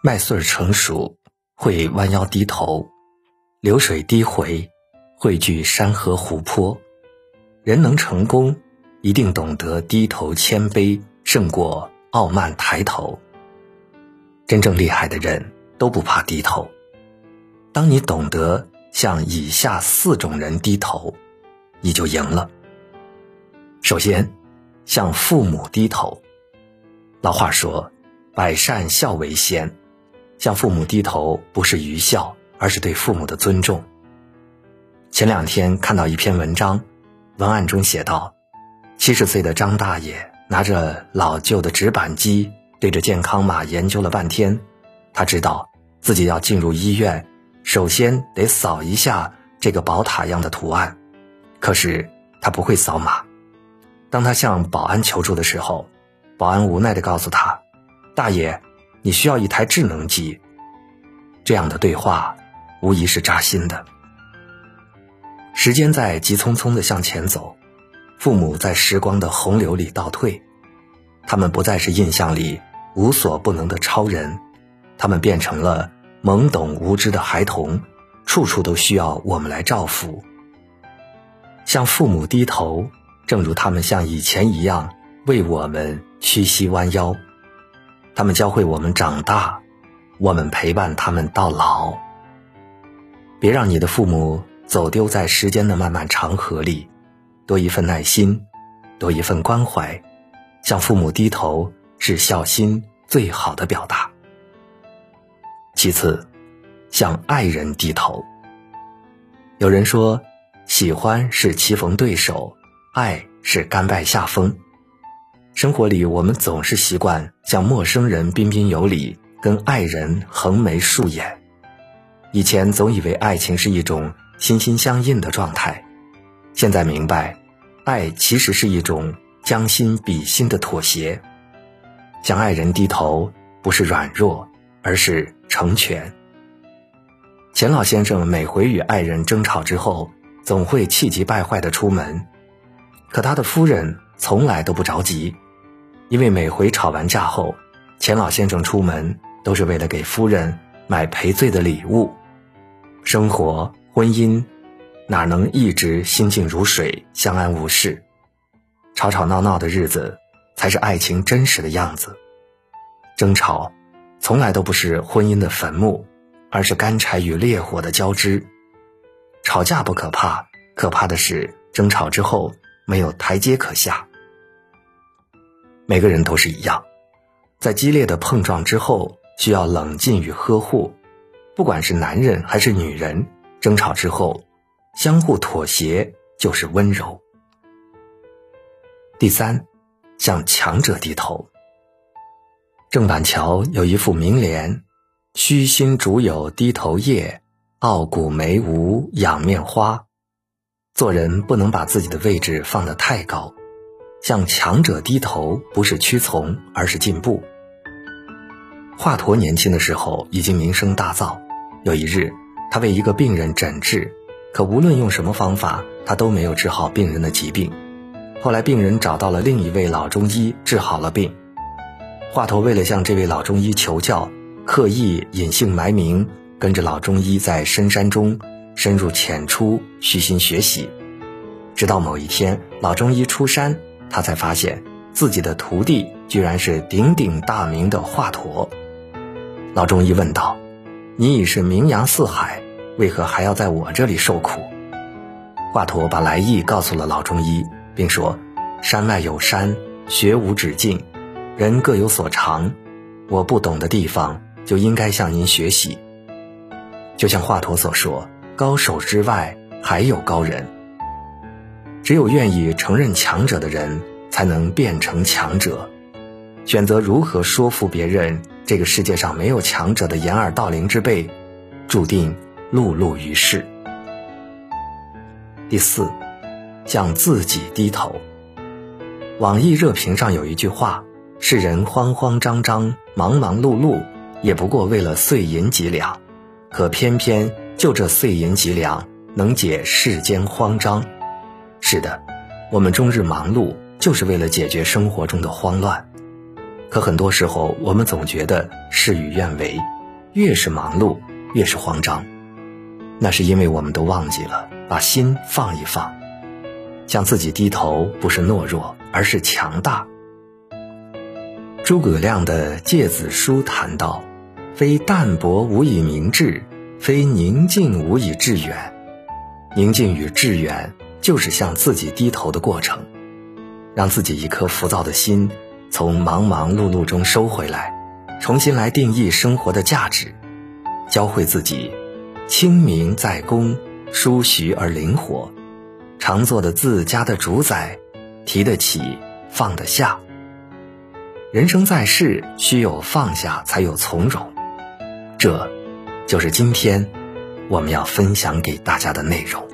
麦穗成熟会弯腰低头，流水低回汇聚山河湖泊。人能成功，一定懂得低头谦卑，胜过傲慢抬头。真正厉害的人都不怕低头。当你懂得向以下四种人低头，你就赢了。首先，向父母低头。老话说：“百善孝为先。”向父母低头不是愚孝，而是对父母的尊重。前两天看到一篇文章，文案中写道：七十岁的张大爷拿着老旧的纸板机，对着健康码研究了半天。他知道自己要进入医院，首先得扫一下这个宝塔样的图案，可是他不会扫码。当他向保安求助的时候，保安无奈地告诉他：“大爷。”你需要一台智能机，这样的对话无疑是扎心的。时间在急匆匆的向前走，父母在时光的洪流里倒退，他们不再是印象里无所不能的超人，他们变成了懵懂无知的孩童，处处都需要我们来照拂。向父母低头，正如他们像以前一样为我们屈膝弯腰。他们教会我们长大，我们陪伴他们到老。别让你的父母走丢在时间的漫漫长河里，多一份耐心，多一份关怀。向父母低头是孝心最好的表达。其次，向爱人低头。有人说，喜欢是棋逢对手，爱是甘拜下风。生活里，我们总是习惯向陌生人彬彬有礼，跟爱人横眉竖眼。以前总以为爱情是一种心心相印的状态，现在明白，爱其实是一种将心比心的妥协。向爱人低头，不是软弱，而是成全。钱老先生每回与爱人争吵之后，总会气急败坏的出门，可他的夫人从来都不着急。因为每回吵完架后，钱老先生出门都是为了给夫人买赔罪的礼物。生活婚姻哪能一直心静如水、相安无事？吵吵闹闹的日子才是爱情真实的样子。争吵从来都不是婚姻的坟墓，而是干柴与烈火的交织。吵架不可怕，可怕的是争吵之后没有台阶可下。每个人都是一样，在激烈的碰撞之后，需要冷静与呵护。不管是男人还是女人，争吵之后，相互妥协就是温柔。第三，向强者低头。郑板桥有一副名联：“虚心竹有低头叶，傲骨梅无仰面花。”做人不能把自己的位置放得太高。向强者低头，不是屈从，而是进步。华佗年轻的时候已经名声大噪。有一日，他为一个病人诊治，可无论用什么方法，他都没有治好病人的疾病。后来，病人找到了另一位老中医，治好了病。华佗为了向这位老中医求教，刻意隐姓埋名，跟着老中医在深山中深入浅出，虚心学习。直到某一天，老中医出山。他才发现自己的徒弟居然是鼎鼎大名的华佗。老中医问道：“你已是名扬四海，为何还要在我这里受苦？”华佗把来意告诉了老中医，并说：“山外有山，学无止境，人各有所长，我不懂的地方就应该向您学习。”就像华佗所说：“高手之外还有高人。”只有愿意承认强者的人，才能变成强者。选择如何说服别人，这个世界上没有强者的掩耳盗铃之辈，注定碌碌于世。第四，向自己低头。网易热评上有一句话：“世人慌慌张张、忙忙碌碌，也不过为了碎银几两，可偏偏就这碎银几两，能解世间慌张。”是的，我们终日忙碌，就是为了解决生活中的慌乱。可很多时候，我们总觉得事与愿违，越是忙碌，越是慌张。那是因为我们都忘记了把心放一放，向自己低头，不是懦弱，而是强大。诸葛亮的《诫子书》谈到：“非淡泊无以明志，非宁静无以致远。宁静与致远，就是向自己低头的过程，让自己一颗浮躁的心从忙忙碌碌中收回来，重新来定义生活的价值，教会自己。”清明在公，舒徐而灵活，常做的自家的主宰，提得起，放得下。人生在世，需有放下，才有从容。这，就是今天我们要分享给大家的内容。